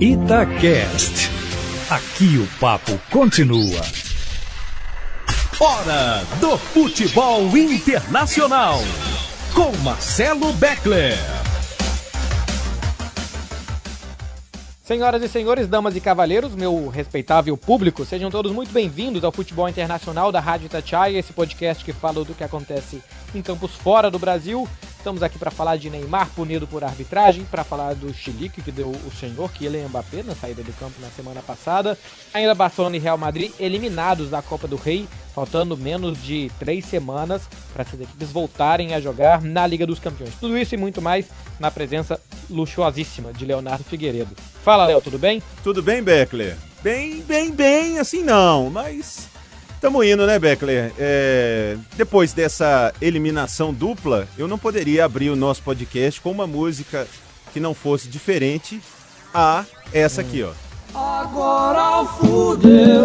Itacast. Aqui o papo continua. Hora do futebol internacional. Com Marcelo Beckler. Senhoras e senhores, damas e cavalheiros, meu respeitável público, sejam todos muito bem-vindos ao Futebol Internacional da Rádio Itatiaia, esse podcast que fala do que acontece em campos fora do Brasil. Estamos aqui para falar de Neymar punido por arbitragem, para falar do chilique que deu o senhor Kylian Mbappé na saída do campo na semana passada. Ainda Barcelona e Real Madrid eliminados da Copa do Rei, faltando menos de três semanas para essas equipes voltarem a jogar na Liga dos Campeões. Tudo isso e muito mais na presença luxuosíssima de Leonardo Figueiredo. Fala, Léo, tudo bem? Tudo bem, Beckler? Bem, bem, bem, assim não, mas estamos indo, né, Beckler? É, depois dessa eliminação dupla, eu não poderia abrir o nosso podcast com uma música que não fosse diferente a essa aqui, ó. Agora fudeu.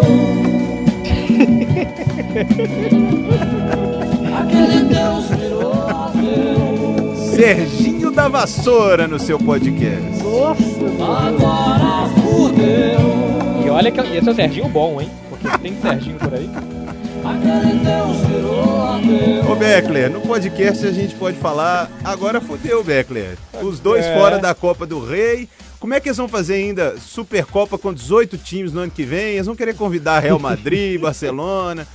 Aquele Deus virou Deus. Serginho da Vassoura no seu podcast. Agora fudeu. E olha que esse é o Serginho bom, hein? Porque tem Serginho por aí. Ô Beckler, no podcast a gente pode falar, agora fodeu, Beckler. Os dois É. fora da Copa do Rei. Como é que eles vão fazer ainda Supercopa com 18 times no ano que vem? Eles vão querer convidar Real Madrid, Barcelona.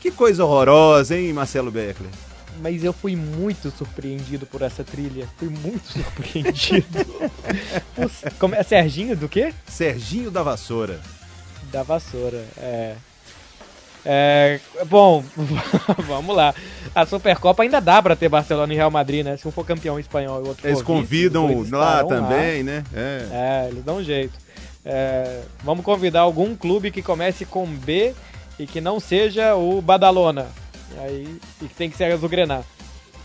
Que coisa horrorosa, hein, Marcelo Beckler? Mas eu fui muito surpreendido por essa trilha. Fui muito surpreendido. Como é Serginho do quê? Serginho da Vassoura. Da vassoura, é. É, bom, vamos lá. A Supercopa ainda dá pra ter Barcelona e Real Madrid, né? Se um for campeão espanhol e o outro Eles for vice, convidam dois lá também, né? É. É, eles dão um jeito. É, vamos convidar algum clube que comece com B e que não seja o Badalona. Aí, e que tem que ser a Azulgrana.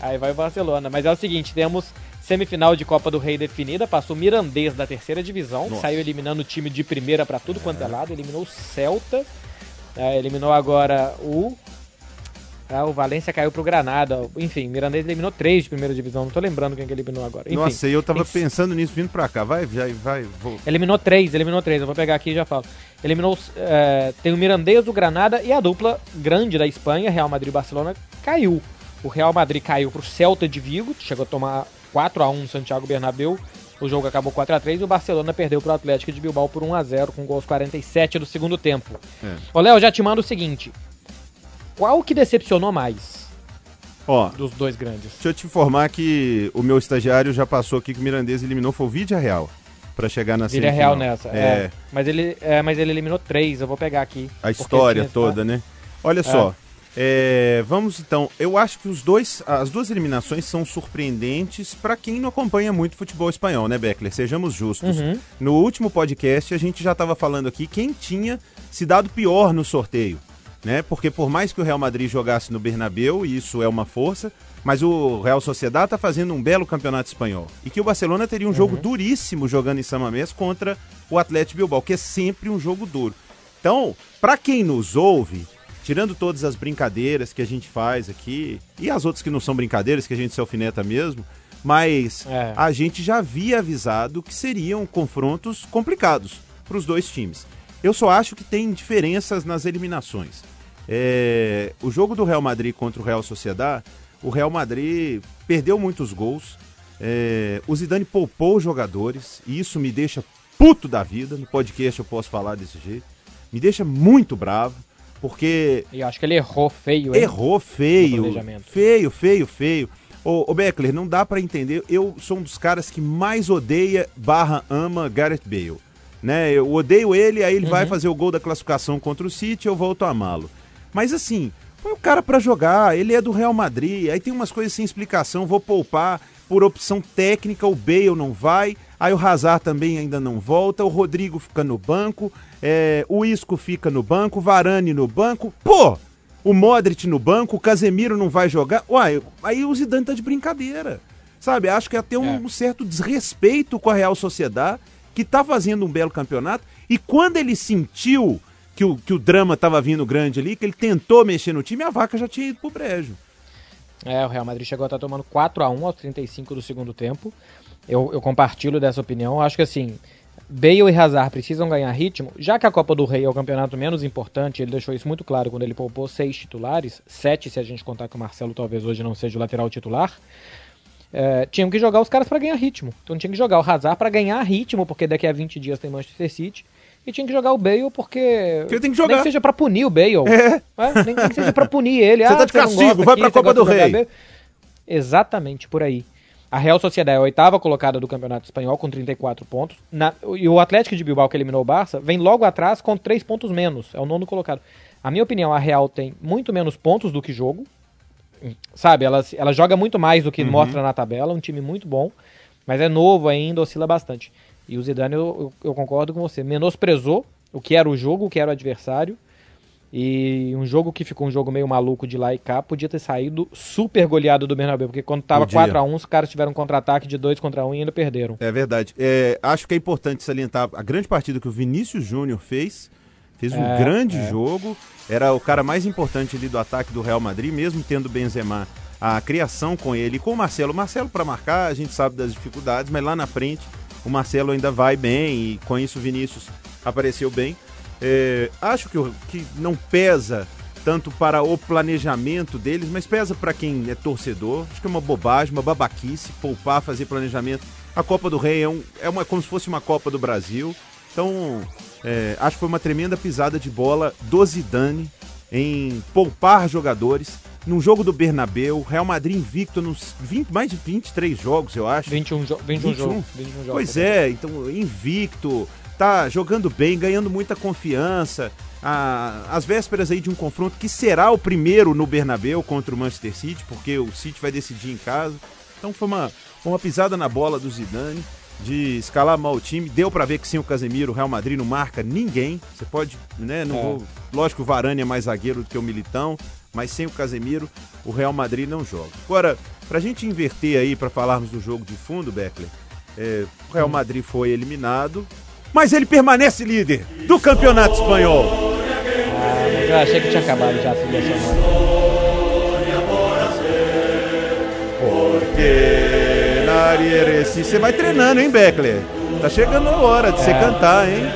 Aí vai o Barcelona. Mas é o seguinte, temos semifinal de Copa do Rei definida. Passou o Mirandês da terceira divisão. Nossa. Saiu eliminando o time de primeira pra tudo quanto é lado. Eliminou o Celta. É, eliminou agora o... Ah, o Valência caiu pro Granada. Enfim, Mirandês eliminou três de primeira divisão. Não tô lembrando quem que eliminou agora. Enfim, Nossa, e eu tava tem- pensando nisso vindo pra cá. Vai, já, vai, vou. Eliminou três, eliminou três. Eu vou pegar aqui e já falo. Eliminou. é, tem o Mirandês, o Granada e a dupla grande da Espanha, Real Madrid e Barcelona, caiu. O Real Madrid caiu pro Celta de Vigo, chegou a tomar 4x1 no Santiago Bernabéu. O jogo acabou 4x3 e o Barcelona perdeu pro Atlético de Bilbao por 1x0 com gols 47 do segundo tempo. É. Ô, Léo, já te mando o seguinte. Qual que decepcionou mais Ó, dos dois grandes? deixa eu te informar que o meu estagiário já passou aqui que o Mirandês eliminou foi o Vídea Real. Pra chegar na Vira semifinal. Real nessa. É. É, Mas, ele, é, mas ele eliminou três, eu vou pegar aqui. a história toda, né? Olha só. É, vamos então. Eu acho que os dois, as duas eliminações são surpreendentes pra quem não acompanha muito futebol espanhol, né, Beckler? Sejamos justos. Uhum. No último podcast a gente já estava falando aqui quem tinha se dado pior no sorteio, né? Porque por mais que o Real Madrid jogasse no Bernabéu, e isso é uma força, mas o Real Sociedad está fazendo um belo campeonato espanhol. E que o Barcelona teria um jogo duríssimo jogando em San Mamés contra o Atlético Bilbao, que é sempre um jogo duro. Então, para quem nos ouve, tirando todas as brincadeiras que a gente faz aqui, e as outras que não são brincadeiras, que a gente se alfineta mesmo, mas É. a gente já havia avisado que seriam confrontos complicados para os dois times. Eu só acho que tem diferenças nas eliminações. É, o jogo do Real Madrid contra o Real Sociedad, o Real Madrid perdeu muitos gols. é, o Zidane poupou os jogadores e isso me deixa puto da vida. No podcast eu posso falar desse jeito. Me deixa muito bravo, porque E eu acho que ele errou feio, hein? Errou feio. planejamento. Feio, feio, feio. Ô, ô Beckler, não dá pra entender. Eu sou um dos caras que mais odeia barra ama Gareth Bale. Né? Eu odeio ele, aí ele vai Uhum. fazer o gol da classificação contra o City, eu volto a amá-lo. Mas assim, põe o cara pra jogar, ele é do Real Madrid, aí tem umas coisas sem explicação, vou poupar por opção técnica, o Bale não vai, aí o Hazard também ainda não volta, o Rodrigo fica no banco, é, o Isco fica no banco, o Varane no banco. Pô, o Modric no banco, o Casemiro não vai jogar. Uai, aí o Zidane tá de brincadeira. Sabe, acho que até um É. certo desrespeito com a Real Sociedade, que tá fazendo um belo campeonato. E quando ele sentiu que o, que o drama tava vindo grande ali, que ele tentou mexer no time, a vaca já tinha ido pro brejo. É, o Real Madrid chegou a estar tomando 4 a 1 aos 35 do segundo tempo. Eu, eu compartilho dessa opinião. Acho que assim, Bale e Hazard precisam ganhar ritmo, já que a Copa do Rei é o campeonato menos importante, ele deixou isso muito claro quando ele poupou seis titulares, sete se a gente contar que o Marcelo talvez hoje não seja o lateral titular. É, tinham que jogar os caras para ganhar ritmo. Então tinha que jogar o Hazard para ganhar ritmo, porque daqui a 20 dias tem Manchester City. E tinha que jogar o Bale porque. Porque tem que jogar. Nem que seja pra punir o Bale. É. É, nem que seja pra punir ele. Você ah, tá de castigo, vai aqui, pra Copa do Rei. Exatamente, por aí. A Real Sociedade é a oitava colocada do Campeonato Espanhol com 34 pontos. Na- e o Atlético de Bilbao, que eliminou o Barça, vem logo atrás com 3 pontos menos. É o nono colocado. A minha opinião, a Real tem muito menos pontos do que jogo. Sabe, ela, ela joga muito mais do que Uhum. mostra na tabela. Um time muito bom. Mas é novo ainda, oscila bastante. E o Zidane, eu, eu- eu concordo com você, menosprezou o que era o jogo, o que era o adversário. E um jogo que ficou um jogo meio maluco de lá e cá, podia ter saído super goleado do Bernabéu, porque quando tava Podia. 4x1, os caras tiveram um contra-ataque de 2 contra 1 e ainda perderam. É verdade. É, acho que é importante salientar a grande partida que o Vinícius Júnior fez. Fez um É, grande é. jogo. Era o cara mais importante ali do ataque do Real Madrid, mesmo tendo Benzema. A criação com ele e com o Marcelo. Marcelo para marcar, a gente sabe das dificuldades, mas lá na frente o Marcelo ainda vai bem e com isso o Vinícius apareceu bem. É, acho que, o- que não pesa tanto para o planejamento deles, mas pesa para quem é torcedor. Acho que é uma bobagem, uma babaquice poupar, fazer planejamento. A Copa do Rei é, um, é uma, como se fosse uma Copa do Brasil. Então, é, acho que foi uma tremenda pisada de bola do Zidane em poupar jogadores. Num jogo do Bernabeu, Real Madrid invicto nos 20, mais de 23 jogos, eu acho. 21, jo 21, 21? jogo, 21 jogos. Pois é, então invicto, tá jogando bem, ganhando muita confiança. Ah, às vésperas aí de um confronto que será o primeiro no Bernabéu contra o Manchester City, porque o City vai decidir em casa. Então foi uma, foi uma pisada na bola do Zidane de escalar mal o time. Deu pra ver que sem o Casemiro o Real Madrid não marca ninguém. Você pode, né, não É. vou, lógico que o Varane é mais zagueiro do que o Militão, mas sem o Casemiro o Real Madrid não joga. Agora, pra gente inverter aí pra falarmos do jogo de fundo, Beckler, é, o Real Madrid foi eliminado, mas ele permanece líder do Campeonato Espanhol. Ah, mas eu achei que tinha acabado já a trilha você vai treinando, hein, Beckler? Tá chegando a hora de você É. cantar, hein?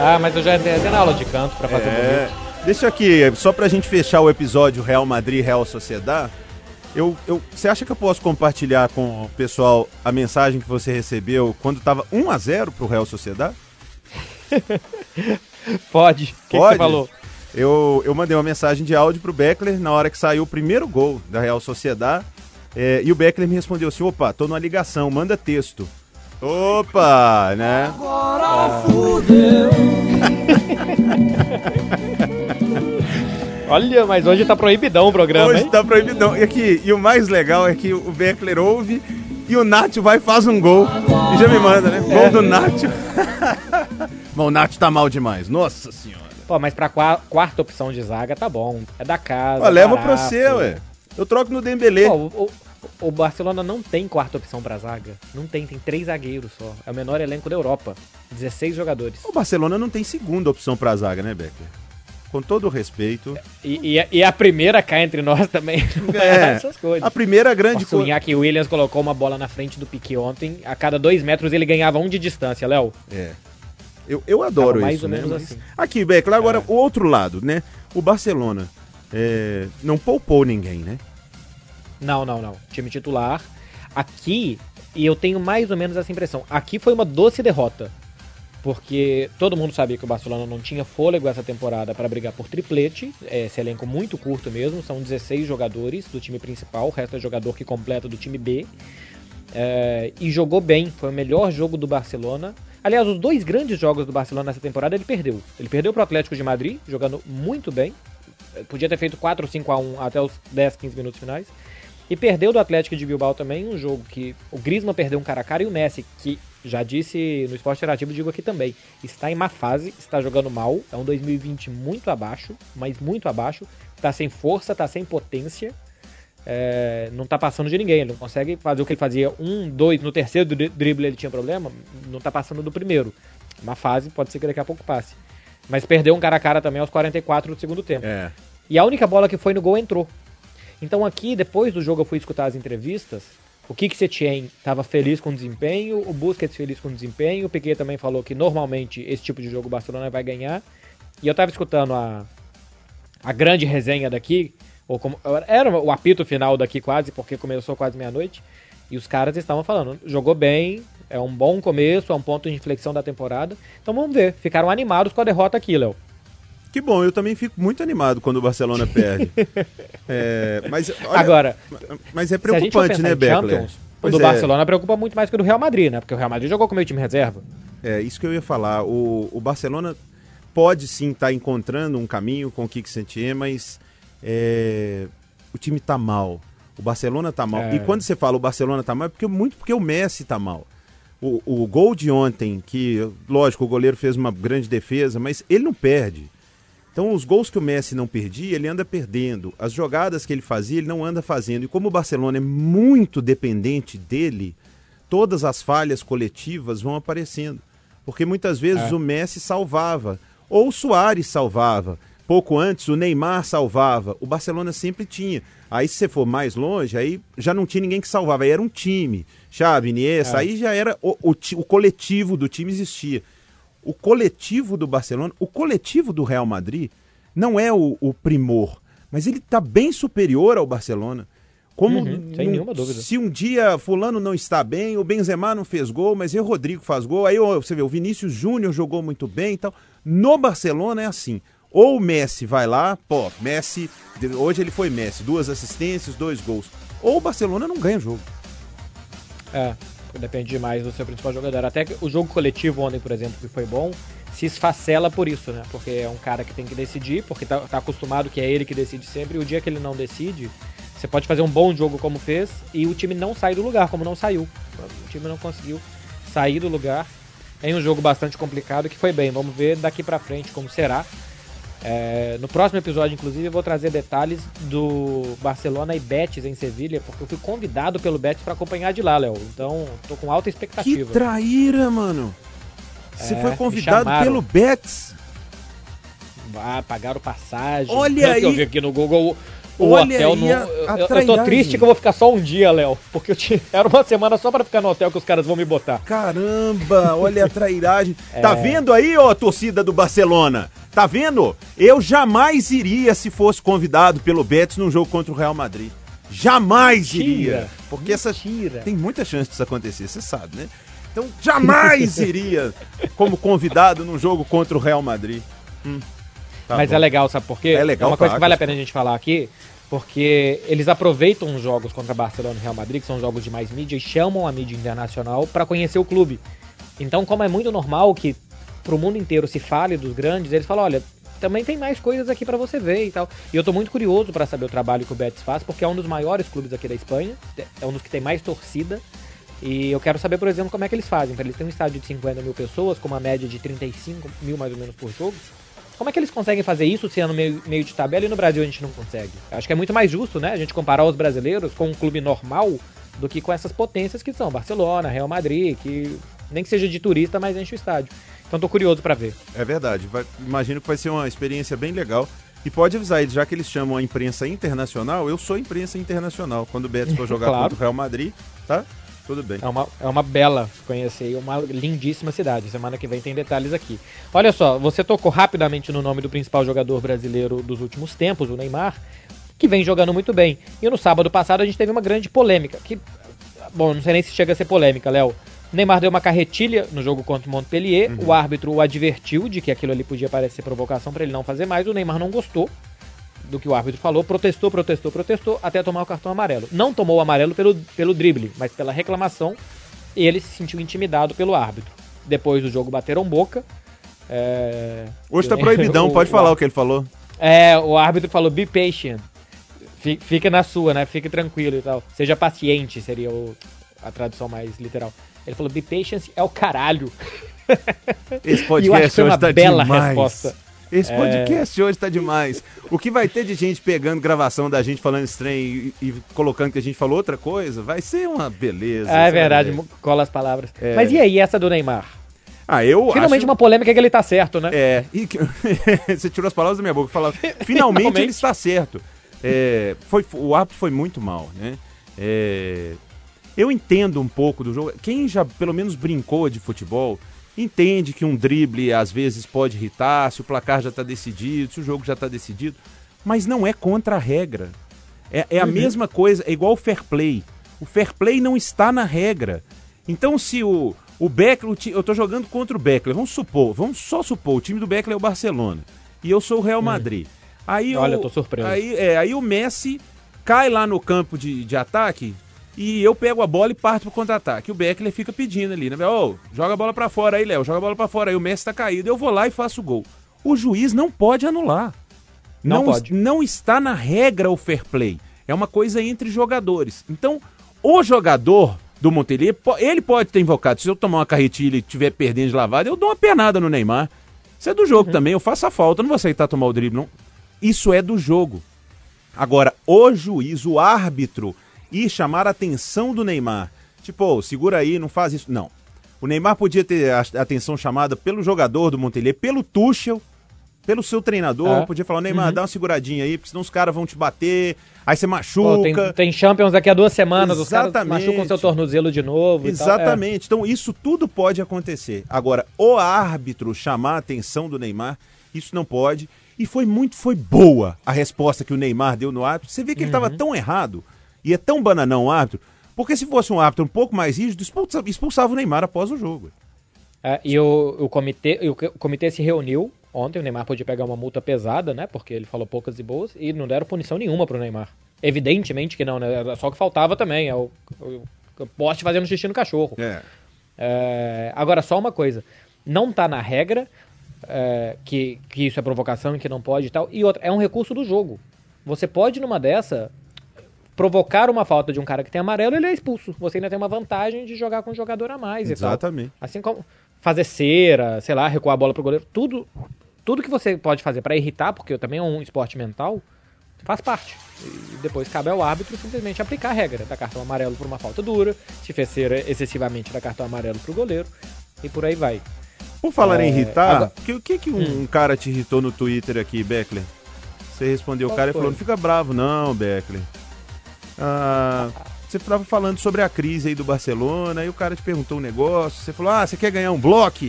Ah, mas eu já na aula de canto pra fazer É, bonito. Deixa aqui, só pra gente fechar o episódio Real Madrid Real Sociedad. Eu, eu, você acha que eu posso compartilhar com o pessoal a mensagem que você recebeu quando tava 1 a 0 pro Real Sociedad? Pode. O que, que Pode? você falou? Eu, eu mandei uma mensagem de áudio pro Beckler na hora que saiu o primeiro gol da Real Sociedad. é, e o Beckler me respondeu assim: opa, tô numa ligação, manda texto. Opa, né? Agora fudeu. Olha, mas hoje tá proibidão o programa, Hoje hein? tá proibidão. E, aqui, e o mais legal é que o Beckler ouve e o Nacho vai e faz um gol. E já me manda, né? Gol do Nacho. Bom, o Nacho tá mal demais. Nossa senhora. Pô, mas pra qua- quarta opção de zaga tá bom. É da casa. Ó, leva barato. pra você, ué. Eu troco no Dembele. Pô, o, o- o Barcelona não tem quarta opção pra zaga. Não tem, tem três zagueiros só. É o menor elenco da Europa. 16 jogadores. O Barcelona não tem segunda opção pra zaga, né, Beckler? Com todo o respeito. E, e a- e a primeira cá entre nós também não é, essas coisas. A primeira grande o coisa. Iñaki Williams colocou uma bola na frente do Pique ontem. A cada dois metros ele ganhava um de distância, Léo. É. Eu, eu adoro mais isso, ou né? menos assim. Aqui, Beckler, agora o outro lado, né? O Barcelona é, não poupou ninguém, né? Não, não, não. Time titular. Aqui, e eu tenho mais ou menos essa impressão. Aqui foi uma doce derrota. Porque todo mundo sabia que o Barcelona não tinha fôlego essa temporada para brigar por triplete. É, Esse elenco muito curto mesmo. São 16 jogadores do time principal. O resto é jogador que completa do time B. É, e jogou bem. Foi o melhor jogo do Barcelona. Aliás, os dois grandes jogos do Barcelona nessa temporada ele perdeu. Ele perdeu para o Atlético de Madrid, jogando muito bem. Podia ter feito 4 ou 5 a 1 até os 10, 15 minutos finais. E perdeu do Atlético de Bilbao também, um jogo que o Griezmann perdeu um cara a cara e o Messi, que já disse no esporte interativo, digo aqui também, está em má fase, está jogando mal, é um 2020 muito abaixo, mas muito abaixo, tá sem força, tá sem potência, é, não tá passando de ninguém, ele não consegue fazer o que ele fazia um, dois, no terceiro dri- drible ele tinha problema, não tá passando do primeiro. Uma fase, pode ser que daqui a pouco passe. Mas perdeu um cara a cara também aos 44 do segundo tempo. É. E a única bola que foi no gol entrou. Então aqui, depois do jogo, eu fui escutar as entrevistas O Kik Setien estava feliz com o desempenho, o Busquets feliz com o desempenho, o Piquet também falou que normalmente esse tipo de jogo o Barcelona vai ganhar. E eu estava escutando a, a grande resenha daqui, ou como, era o apito final daqui quase, porque começou quase meia-noite, e os caras estavam falando, jogou bem, é um bom começo, é um ponto de inflexão da temporada. Então vamos ver, ficaram animados com a derrota aqui, Léo. Que bom, eu também fico muito animado quando o Barcelona perde. é, mas, olha, Agora, mas é preocupante, né, Beckler? O do é. Barcelona preocupa muito mais que o do Real Madrid, né? Porque o Real Madrid jogou com o meio time reserva. É, isso que eu ia falar. O, o Barcelona pode sim estar tá encontrando um caminho com o Kik mas é, o time está mal. O Barcelona está mal. É. E quando você fala o Barcelona está mal, é porque, muito porque o Messi está mal. O, o gol de ontem, que, lógico, o goleiro fez uma grande defesa, mas ele não perde. Então, os gols que o Messi não perdia, ele anda perdendo. As jogadas que ele fazia, ele não anda fazendo. E como o Barcelona é muito dependente dele, todas as falhas coletivas vão aparecendo. Porque muitas vezes é. o Messi salvava, ou o Soares salvava. Pouco antes, o Neymar salvava. O Barcelona sempre tinha. Aí, se você for mais longe, aí já não tinha ninguém que salvava. Aí era um time. Xavi, Iniesta, é. aí já era... O, o, o coletivo do time existia o coletivo do Barcelona, o coletivo do Real Madrid, não é o, o primor, mas ele está bem superior ao Barcelona. Como uhum, sem nenhuma dúvida. Se um dia fulano não está bem, o Benzema não fez gol, mas o Rodrigo faz gol, aí você vê, o Vinícius Júnior jogou muito bem e tal. No Barcelona é assim. Ou o Messi vai lá, pô, Messi, hoje ele foi Messi, duas assistências, dois gols. Ou o Barcelona não ganha jogo. É, depende demais do seu principal jogador. Até o jogo coletivo ontem, por exemplo, que foi bom, se esfacela por isso, né? Porque é um cara que tem que decidir, porque tá, tá acostumado que é ele que decide sempre, e o dia que ele não decide, você pode fazer um bom jogo como fez, e o time não sai do lugar, como não saiu. O time não conseguiu sair do lugar em um jogo bastante complicado que foi bem. Vamos ver daqui para frente como será. É, no próximo episódio, inclusive, eu vou trazer detalhes do Barcelona e Betis em Sevilha, porque eu fui convidado pelo Betis para acompanhar de lá, Léo. Então, tô com alta expectativa. Que traíra, mano! Você é, foi convidado pelo Betis? Ah, pagaram passagem. Olha aí! Eu vi aqui no Google o Olha hotel no. Eu, eu, tô triste que eu vou ficar só um dia, Léo. Porque eu tinha... era uma semana só para ficar no hotel que os caras vão me botar. Caramba, olha a trairagem. é... Tá vendo aí, ó, torcida do Barcelona? Tá vendo? Eu jamais iria se fosse convidado pelo Betis num jogo contra o Real Madrid. Jamais Mentira. iria. Porque Mentira. essa tem muita chance disso acontecer, você sabe, né? Então jamais iria como convidado num jogo contra o Real Madrid. Hum, tá Mas bom. é legal, sabe por quê? É legal. É uma coisa que vale a pena a gente falar aqui, porque eles aproveitam os jogos contra Barcelona e Real Madrid, que são jogos de mais mídia, e chamam a mídia internacional para conhecer o clube. Então, como é muito normal que pro mundo inteiro se fale dos grandes, eles falam, olha, também tem mais coisas aqui para você ver e tal. E eu tô muito curioso para saber o trabalho que o Betis faz, porque é um dos maiores clubes aqui da Espanha, é um dos que tem mais torcida. E eu quero saber, por exemplo, como é que eles fazem. Para eles terem um estádio de 50 mil pessoas, com uma média de 35 mil mais ou menos por jogo. Como é que eles conseguem fazer isso sendo meio, meio de tabela e no Brasil a gente não consegue? Acho que é muito mais justo, né? A gente comparar os brasileiros com um clube normal do que com essas potências que são Barcelona, Real Madrid, que nem que seja de turista, mas enche o estádio. Então tô curioso para ver. É verdade. Vai, imagino que vai ser uma experiência bem legal. E pode avisar eles, já que eles chamam a imprensa internacional, eu sou imprensa internacional. Quando o Betis for jogar claro. contra o Real Madrid, tá? Tudo bem. É uma, é uma bela conhecer, uma lindíssima cidade. Semana que vem tem detalhes aqui. Olha só, você tocou rapidamente no nome do principal jogador brasileiro dos últimos tempos, o Neymar, que vem jogando muito bem. E no sábado passado a gente teve uma grande polêmica. Que, bom, não sei nem se chega a ser polêmica, Léo. Neymar deu uma carretilha no jogo contra o Montpellier. Uhum. O árbitro o advertiu de que aquilo ali podia parecer provocação para ele não fazer mais. O Neymar não gostou do que o árbitro falou, protestou, protestou, protestou, até tomar o cartão amarelo. Não tomou o amarelo pelo, pelo drible, mas pela reclamação. E ele se sentiu intimidado pelo árbitro. Depois do jogo bateram boca. É... Hoje tá proibidão, o, pode falar o, o que ele falou. É, o árbitro falou, be patient. Fica na sua, né? Fique tranquilo e tal. Seja paciente, seria o, a tradução mais literal. Ele falou, be patient é o caralho. Esse podcast hoje tá bela demais. resposta. Esse podcast é... hoje tá demais. O que vai ter de gente pegando gravação da gente falando estranho e, e, colocando que a gente falou outra coisa, vai ser uma beleza. É verdade, cola as palavras. É... Mas e aí, essa do Neymar? Ah, eu Finalmente acho... uma polêmica que ele tá certo, né? É, e... você tirou as palavras da minha boca. Falava, finalmente, finalmente, ele está certo. É, foi, o árbitro foi muito mal, né? É, Eu entendo um pouco do jogo. Quem já pelo menos brincou de futebol entende que um drible às vezes pode irritar, se o placar já está decidido, se o jogo já está decidido, mas não é contra a regra. É, é a uhum. mesma coisa, é igual o fair play. O fair play não está na regra. Então, se o, o Beckler, eu estou jogando contra o Beckler, vamos supor, vamos só supor, o time do Beckler é o Barcelona e eu sou o Real hum. Madrid. Hum. Aí Olha, eu tô surpreso. Aí, é, aí o Messi cai lá no campo de, de ataque e eu pego a bola e parto pro contra-ataque. O Beckler fica pedindo ali, né? Ô, oh, joga a bola para fora aí, Léo, joga a bola para fora aí. O Messi tá caído. Eu vou lá e faço o gol. O juiz não pode anular. Não, não pode. Não está na regra o fair play. É uma coisa entre jogadores. Então, o jogador do Montelier, ele pode ter invocado. Se eu tomar uma carretilha e estiver perdendo de lavada, eu dou uma pernada no Neymar. Isso é do jogo uhum. também. Eu faço a falta, não vou aceitar tomar o drible, não. Isso é do jogo. Agora, o juiz, o árbitro, e chamar a atenção do Neymar. Tipo, oh, segura aí, não faz isso. Não. O Neymar podia ter a atenção chamada pelo jogador do Montelier, pelo Tuchel, pelo seu treinador. É. Podia falar, Neymar, uhum. dá uma seguradinha aí, porque senão os caras vão te bater, aí você machuca. Oh, tem, tem, Champions daqui a duas semanas, Exatamente. os caras machucam seu tornozelo de novo. Exatamente. É. Então isso tudo pode acontecer. Agora, o árbitro chamar a atenção do Neymar, isso não pode. E foi muito, foi boa a resposta que o Neymar deu no árbitro. Você vê que uhum. ele estava tão errado e é tão bananão o árbitro, porque se fosse um árbitro um pouco mais rígido, expulsava, expulsava o Neymar após o jogo. É, e o, o, comitê, o comitê se reuniu ontem, o Neymar podia pegar uma multa pesada, né? Porque ele falou poucas e boas, e não deram punição nenhuma pro Neymar. Evidentemente que não, né? Era só o que faltava também. É o, o, o poste fazendo xixi no cachorro. É. É, agora, só uma coisa. Não tá na regra, é, que, que isso é provocação e que não pode e tal. E outra, é um recurso do jogo. Você pode, numa dessa, provocar uma falta de um cara que tem amarelo, ele é expulso. Você ainda tem uma vantagem de jogar com um jogador a mais Exatamente. Assim como fazer cera, sei lá, recuar a bola pro goleiro, tudo, tudo que você pode fazer para irritar, porque também é um esporte mental, faz parte. E depois cabe ao árbitro simplesmente aplicar a regra, dar cartão amarelo por uma falta dura, se fez cera excessivamente, dar cartão amarelo pro goleiro, e por aí vai. Por falar é, em irritar, agora... que, o que, que um, hum. cara te irritou no Twitter aqui, Beckler? Você respondeu o cara e falou, não fica bravo não, Beckler. Ah, você estava falando sobre a crise aí do Barcelona, e o cara te perguntou um negócio, você falou, ah, você quer ganhar um bloco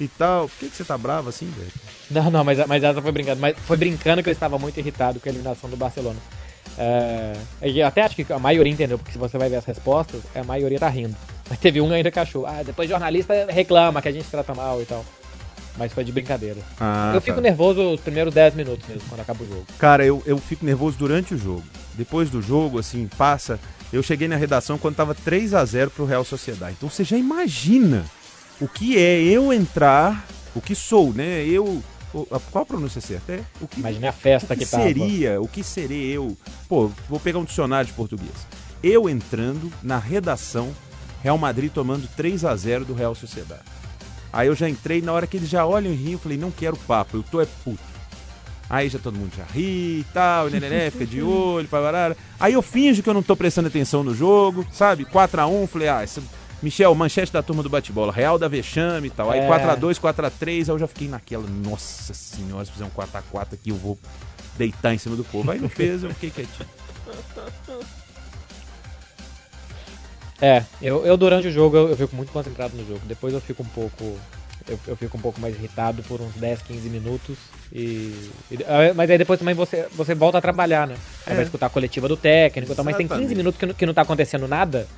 e tal. Por que, que você tá bravo assim, velho? Não, não, mas, mas essa foi brincando. Mas foi brincando que eu estava muito irritado com a eliminação do Barcelona. É, eu até acho que a maioria entendeu, porque se você vai ver as respostas, a maioria tá rindo. Mas teve um ainda que achou. Ah, depois jornalista reclama que a gente trata mal e tal. Mas foi de brincadeira. Ah, eu fico tá. nervoso os primeiros 10 minutos mesmo, quando acaba o jogo. Cara, eu, eu fico nervoso durante o jogo. Depois do jogo, assim, passa. Eu cheguei na redação quando tava 3 a 0 pro Real Sociedade. Então você já imagina o que é eu entrar, o que sou, né? Eu. Qual a pronúncia certa? É, o que, Imagina a festa o que, que seria, tava. o que seria eu. Pô, vou pegar um dicionário de português. Eu entrando na redação, Real Madrid tomando 3 a 0 do Real Sociedade. Aí eu já entrei, na hora que eles já olham e riem, eu falei, não quero papo, eu tô é puto. Aí já todo mundo já ri e tal, né, né, né fica de olho, parará. Aí eu finjo que eu não tô prestando atenção no jogo, sabe? 4x1, falei, ah, esse Michel, manchete da turma do bate-bola, Real da Vexame e tal. Aí é. 4x2, 4x3, aí eu já fiquei naquela, nossa senhora, se fizer um 4x4 aqui eu vou deitar em cima do povo. Aí não fez, eu fiquei quietinho. É, eu, eu durante o jogo eu, eu, fico muito concentrado no jogo. Depois eu fico um pouco. Eu, eu fico um pouco mais irritado por uns 10, 15 minutos. E, e, ah, mas aí depois também você, você volta a trabalhar, né? Aí é. vai escutar a coletiva do técnico, então, mas tem 15 minutos que, que não tá acontecendo nada.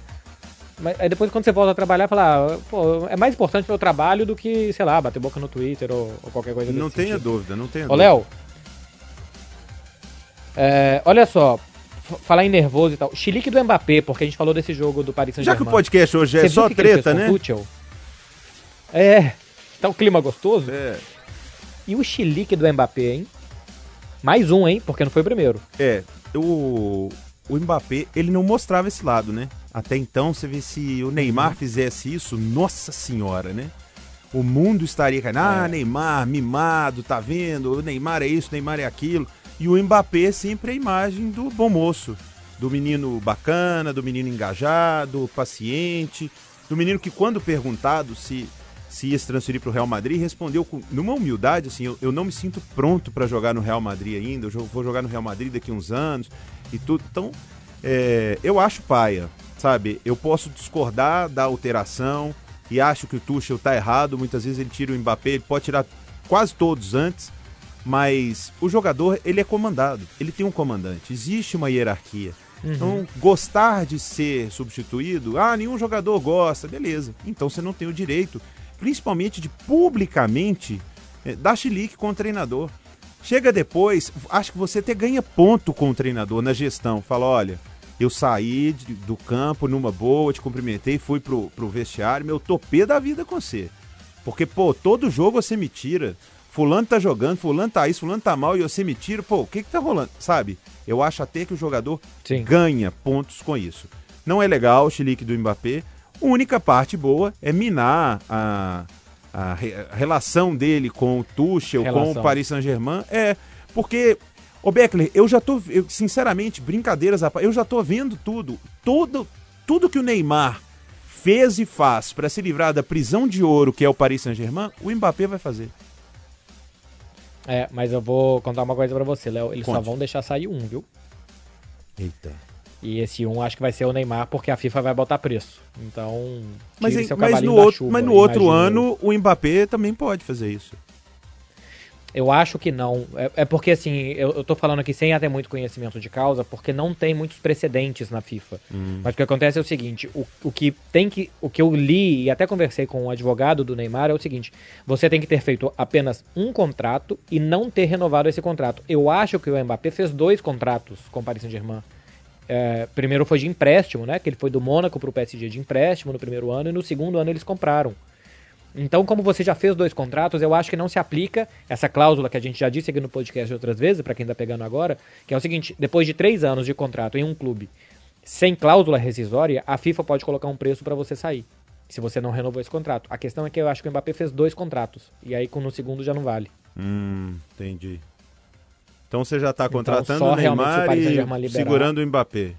Mas aí depois quando você volta a trabalhar, fala, ah, pô, é mais importante pro trabalho do que, sei lá, bater boca no Twitter ou, ou qualquer coisa Não tenha sentido. dúvida, não tenha Ô, dúvida. Léo, é, olha só, falar em nervoso e tal. Chilique do Mbappé, porque a gente falou desse jogo do Paris Saint-Germain. Já que o podcast hoje é só treta, né? É. Tá um clima gostoso. É. E o chilique do Mbappé, hein? Mais um, hein? Porque não foi o primeiro. É. O, o Mbappé, ele não mostrava esse lado, né? Até então, você vê se o Neymar uhum. fizesse isso, nossa senhora, né? O mundo estaria caindo. Ah, é. Neymar, mimado, tá vendo? O Neymar é isso, o Neymar é aquilo. E o Mbappé é sempre a imagem do bom moço, do menino bacana, do menino engajado, paciente, do menino que quando perguntado se se ia se transferir para o Real Madrid, respondeu com numa humildade assim, eu, eu não me sinto pronto para jogar no Real Madrid ainda, eu vou jogar no Real Madrid daqui uns anos e tudo. Então, é, eu acho paia. sabe? Eu posso discordar da alteração e acho que o Tuchel tá errado. Muitas vezes ele tira o Mbappé, ele pode tirar quase todos antes, mas o jogador ele é comandado, ele tem um comandante, existe uma hierarquia. Uhum. Então, gostar de ser substituído, ah, nenhum jogador gosta, beleza. Então você não tem o direito, principalmente de publicamente, é, dar chilique com o treinador. Chega depois, acho que você até ganha ponto com o treinador na gestão. Fala, olha, eu saí de, do campo numa boa, te cumprimentei, fui pro, pro vestiário, meu topê da vida com você. Porque, pô, todo jogo você me tira. Fulano tá jogando, fulano tá isso, fulano tá mal e você me tira. Pô, o que que tá rolando? Sabe? Eu acho até que o jogador Sim. ganha pontos com isso. Não é legal o chilique do Mbappé. A única parte boa é minar a, a, re, a relação dele com o Tuchel, relação. com o Paris Saint-Germain. É, porque, ô Beckler, eu já tô, eu, sinceramente, brincadeiras, eu já tô vendo tudo. Tudo, tudo que o Neymar fez e faz para se livrar da prisão de ouro que é o Paris Saint-Germain, o Mbappé vai fazer. É, mas eu vou contar uma coisa para você, Léo. Eles Conte. só vão deixar sair um, viu? Eita. E esse um acho que vai ser o Neymar, porque a FIFA vai botar preço. Então, mas, mas no outro, chuva, mas no outro ano o Mbappé também pode fazer isso. Eu acho que não. É, é porque, assim, eu, eu tô falando aqui sem até muito conhecimento de causa, porque não tem muitos precedentes na FIFA. Hum. Mas o que acontece é o seguinte: o, o que tem que. O que eu li e até conversei com o advogado do Neymar é o seguinte: você tem que ter feito apenas um contrato e não ter renovado esse contrato. Eu acho que o Mbappé fez dois contratos com o Paris Saint-Germain. É, primeiro foi de empréstimo, né? Que ele foi do Mônaco pro PSG de empréstimo no primeiro ano, e no segundo ano eles compraram. Então, como você já fez dois contratos, eu acho que não se aplica essa cláusula que a gente já disse aqui no podcast outras vezes, para quem está pegando agora, que é o seguinte: depois de três anos de contrato em um clube sem cláusula rescisória, a FIFA pode colocar um preço para você sair, se você não renovou esse contrato. A questão é que eu acho que o Mbappé fez dois contratos, e aí no segundo já não vale. Hum, entendi. Então você já está então, contratando então, o Neymar e segurando o Mbappé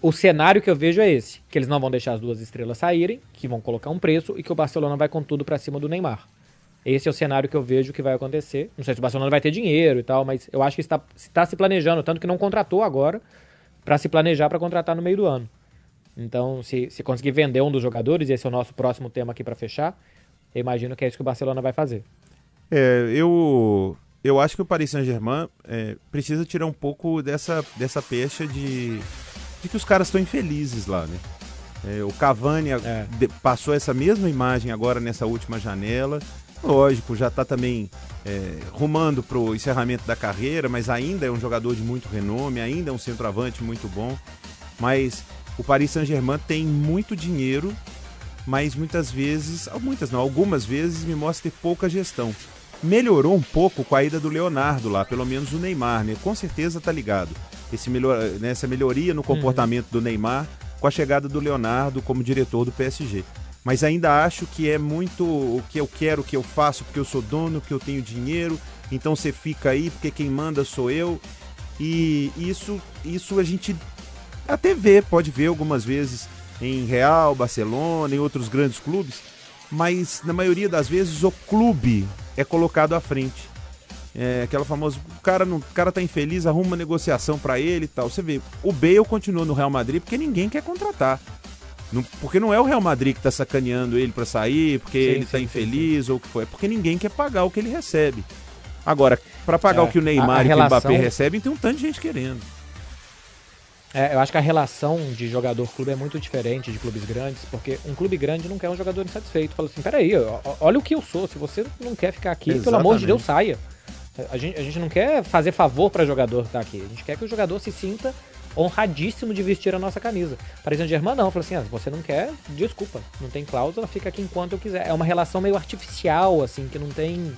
o cenário que eu vejo é esse: que eles não vão deixar as duas estrelas saírem, que vão colocar um preço e que o Barcelona vai com tudo para cima do Neymar. Esse é o cenário que eu vejo que vai acontecer. Não sei se o Barcelona vai ter dinheiro e tal, mas eu acho que está, está se planejando, tanto que não contratou agora, para se planejar para contratar no meio do ano. Então, se, se conseguir vender um dos jogadores, e esse é o nosso próximo tema aqui para fechar, eu imagino que é isso que o Barcelona vai fazer. É, eu, eu acho que o Paris Saint-Germain é, precisa tirar um pouco dessa, dessa pecha de de que os caras estão infelizes lá, né? É, o Cavani é. passou essa mesma imagem agora nessa última janela. Lógico, já está também é, rumando para o encerramento da carreira, mas ainda é um jogador de muito renome, ainda é um centroavante muito bom. Mas o Paris Saint-Germain tem muito dinheiro, mas muitas vezes, muitas não, algumas vezes me mostra ter pouca gestão. Melhorou um pouco com a ida do Leonardo lá, pelo menos o Neymar, né? Com certeza tá ligado esse melhor, né, essa melhoria no comportamento uhum. do Neymar com a chegada do Leonardo como diretor do PSG. Mas ainda acho que é muito o que eu quero, o que eu faço, porque eu sou dono, porque eu tenho dinheiro, então você fica aí, porque quem manda sou eu. E isso, isso a gente até vê, pode ver algumas vezes em Real, Barcelona, em outros grandes clubes, mas na maioria das vezes o clube é colocado à frente. É, aquela famosa, o cara, não, o cara tá infeliz, arruma uma negociação para ele e tal. Você vê, o Bale continua no Real Madrid porque ninguém quer contratar. Não, porque não é o Real Madrid que tá sacaneando ele para sair, porque sim, ele tá sim, infeliz sim, ou o que foi. É porque ninguém quer pagar o que ele recebe. Agora, para pagar é, o que o Neymar a, a e relação... o Mbappé recebem, tem um tanto de gente querendo. É, eu acho que a relação de jogador-clube é muito diferente de clubes grandes, porque um clube grande não quer um jogador insatisfeito. Fala assim, peraí, olha o que eu sou, se você não quer ficar aqui, Exatamente. pelo amor de Deus, saia. A gente, a gente não quer fazer favor para jogador estar tá aqui. A gente quer que o jogador se sinta honradíssimo de vestir a nossa camisa. Paris Saint-Germain não, falou assim, ah, você não quer, desculpa, não tem cláusula, fica aqui enquanto eu quiser. É uma relação meio artificial, assim, que não tem...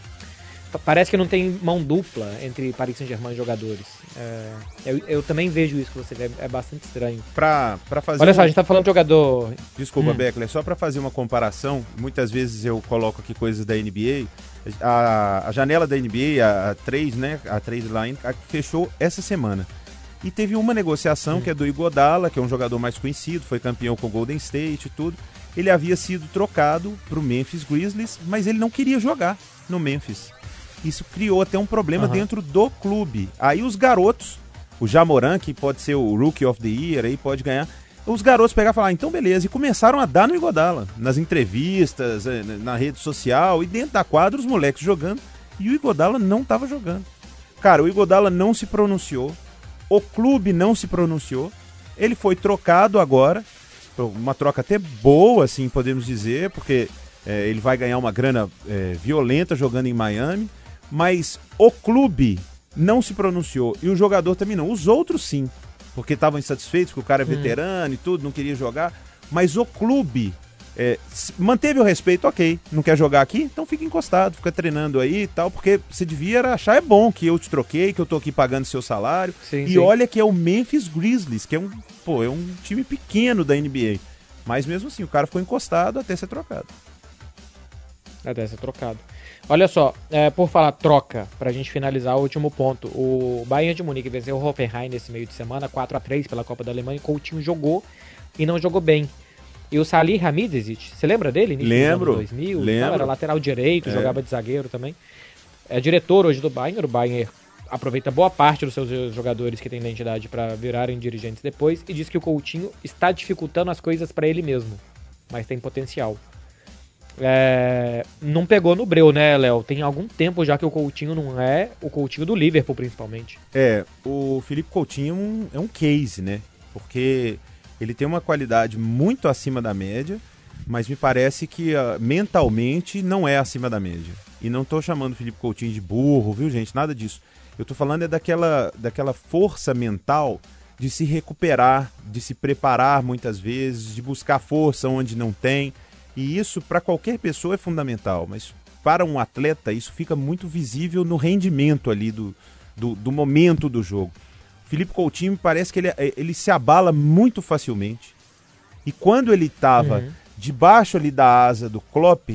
Parece que não tem mão dupla entre Paris Saint-Germain e jogadores. É, eu, eu, também vejo isso que você vê, é bastante estranho. Pra, pra fazer Olha só, a gente tá falando de jogador... Desculpa, hum. Beckler, só para fazer uma comparação, muitas vezes eu coloco aqui coisas da NBA, a, a janela da NBA, a, a 3, né? A 3 line, a, fechou essa semana. E teve uma negociação hum. que é do Igodala, que é um jogador mais conhecido, foi campeão com o Golden State e tudo. Ele havia sido trocado para o Memphis Grizzlies, mas ele não queria jogar no Memphis. Isso criou até um problema uhum. dentro do clube. Aí os garotos o Jamoran, que pode ser o Rookie of the Year, aí pode ganhar. Os garotos pegaram e falaram, ah, então beleza, e começaram a dar no Igodala, nas entrevistas, eh, na rede social, e dentro da quadra os moleques jogando, e o Igodala não estava jogando. Cara, o Igodala não se pronunciou, o clube não se pronunciou, ele foi trocado agora, uma troca até boa, assim, podemos dizer, porque é, ele vai ganhar uma grana é, violenta jogando em Miami, mas o clube não se pronunciou e o jogador também não. Os outros sim, porque estavam insatisfeitos, que o cara é hum. veterano hum. e tudo, não queria jogar, mas o clube é, manteve o respeito, ok, não quer jogar aqui? Então fica encostado, fica treinando aí e tal, porque você devia achar é bom que eu te troquei, que eu tô aqui pagando seu salário. Sim, e sim. olha que é o Memphis Grizzlies, que é um, pô, é um time pequeno da NBA. Mas mesmo assim, o cara ficou encostado até ser trocado. Até ser trocado. Olha só, é, por falar troca, pra gente finalizar o último ponto. O Bayern de Munique venceu o Hoffenheim nesse meio de semana, 4 a 3 pela Copa da Alemanha. O Coutinho jogou e não jogou bem. E o Salih Hamidzic, você lembra dele? Lembro. 2000, lembro. era lateral direito, é. jogava de zagueiro também. É diretor hoje do Bayern. O Bayern aproveita boa parte dos seus jogadores que têm identidade para virarem dirigentes depois e diz que o Coutinho está dificultando as coisas para ele mesmo, mas tem potencial. É, não pegou no breu, né, Léo? Tem algum tempo já que o Coutinho não é o Coutinho do Liverpool, principalmente. É, o Felipe Coutinho é um, é case, né? Porque ele tem uma qualidade muito acima da média, mas me parece que uh, mentalmente não é acima da média. E não estou chamando o Felipe Coutinho de burro, viu, gente? Nada disso. Eu estou falando é daquela, daquela força mental de se recuperar, de se preparar muitas vezes, de buscar força onde não tem. E isso para qualquer pessoa é fundamental, mas para um atleta isso fica muito visível no rendimento ali do, do, do momento do jogo. Felipe Coutinho parece que ele, é, ele se abala muito facilmente. E quando ele estava uhum. debaixo ali da asa do Klopp,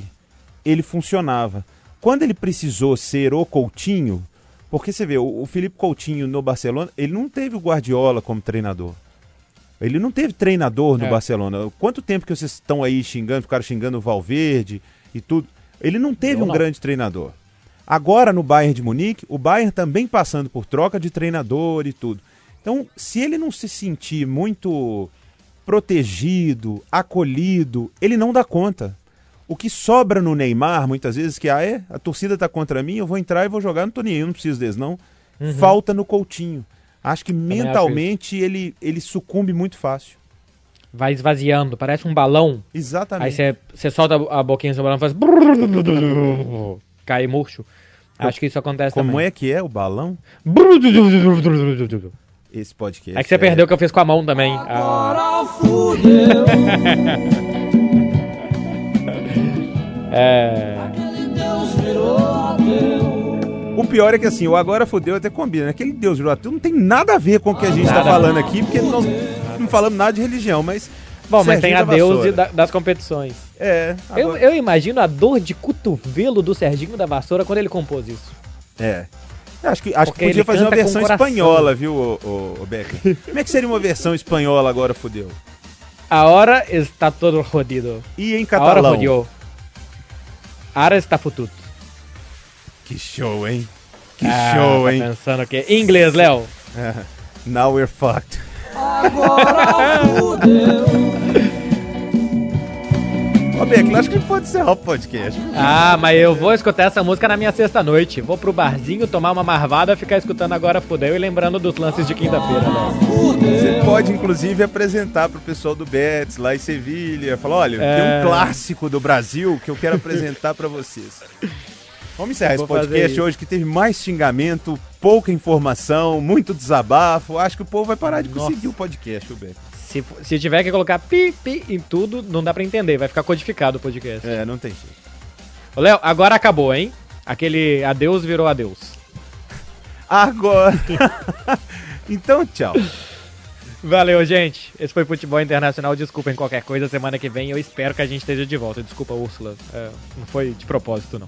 ele funcionava. Quando ele precisou ser o Coutinho, porque você vê, o, o Felipe Coutinho no Barcelona, ele não teve o Guardiola como treinador. Ele não teve treinador no é. Barcelona. Quanto tempo que vocês estão aí xingando, ficaram xingando o Valverde e tudo? Ele não teve um não. grande treinador. Agora no Bayern de Munique, o Bayern também passando por troca de treinador e tudo. Então, se ele não se sentir muito protegido, acolhido, ele não dá conta. O que sobra no Neymar, muitas vezes, que ah, é, a torcida tá contra mim, eu vou entrar e vou jogar, não tô nem aí, eu não preciso deles, não. Uhum. Falta no Coutinho. Acho que Também mentalmente acho ele, ele sucumbe muito fácil. Vai esvaziando, parece um balão. Exatamente. Aí você solta a boquinha do balão e faz. Cai murcho. Acho que isso acontece Como também. é que é o balão? Esse podcast. É que você é... perdeu o que eu fiz com a mão também. Agora ah. fudeu. é. O pior é que assim, o agora fudeu até combina. Aquele Deus virou ateu não tem nada a ver com o que a gente está falando aqui, porque nós não falamos nada de religião, mas. Bom, mas tem a Deus da, das competições. É. Agora... Eu, eu imagino a dor de cotovelo do Serginho da Vassoura quando ele compôs isso. É. Acho que, acho que podia fazer uma versão espanhola, viu, o, o, o Becker? Como é que seria uma versão espanhola agora, fudeu? A hora está todo jodido. E em catalão? A hora fodiou. Ara está fututo. Que show, hein? Que ah, show, tá hein? pensando que em inglês, Léo. now we're fucked. Agora fudeu. Ô, Beck, acho que pode encerrar o podcast. Ah, mas eu vou escutar essa música na minha sexta-noite. Vou pro barzinho tomar uma marvada, ficar escutando agora fudeu e lembrando dos lances de quinta-feira, né? Você pode, inclusive, apresentar pro pessoal do Betis lá em Sevilha. Falar, olha, é... tem um clássico do Brasil que eu quero apresentar para vocês. Vamos encerrar esse podcast hoje que teve mais xingamento, pouca informação, muito desabafo. Acho que o povo vai parar de Nossa. conseguir o podcast, o Beck. Se, se tiver que colocar pi, pi em tudo, não dá para entender. Vai ficar codificado o podcast. É, não tem jeito. Ô, Léo, agora acabou, hein? Aquele adeus virou adeus. Agora. então, tchau. Valeu, gente. Esse foi Futebol Internacional. Desculpem qualquer coisa. Semana que vem eu espero que a gente esteja de volta. Desculpa, Úrsula. É, não foi de propósito, não.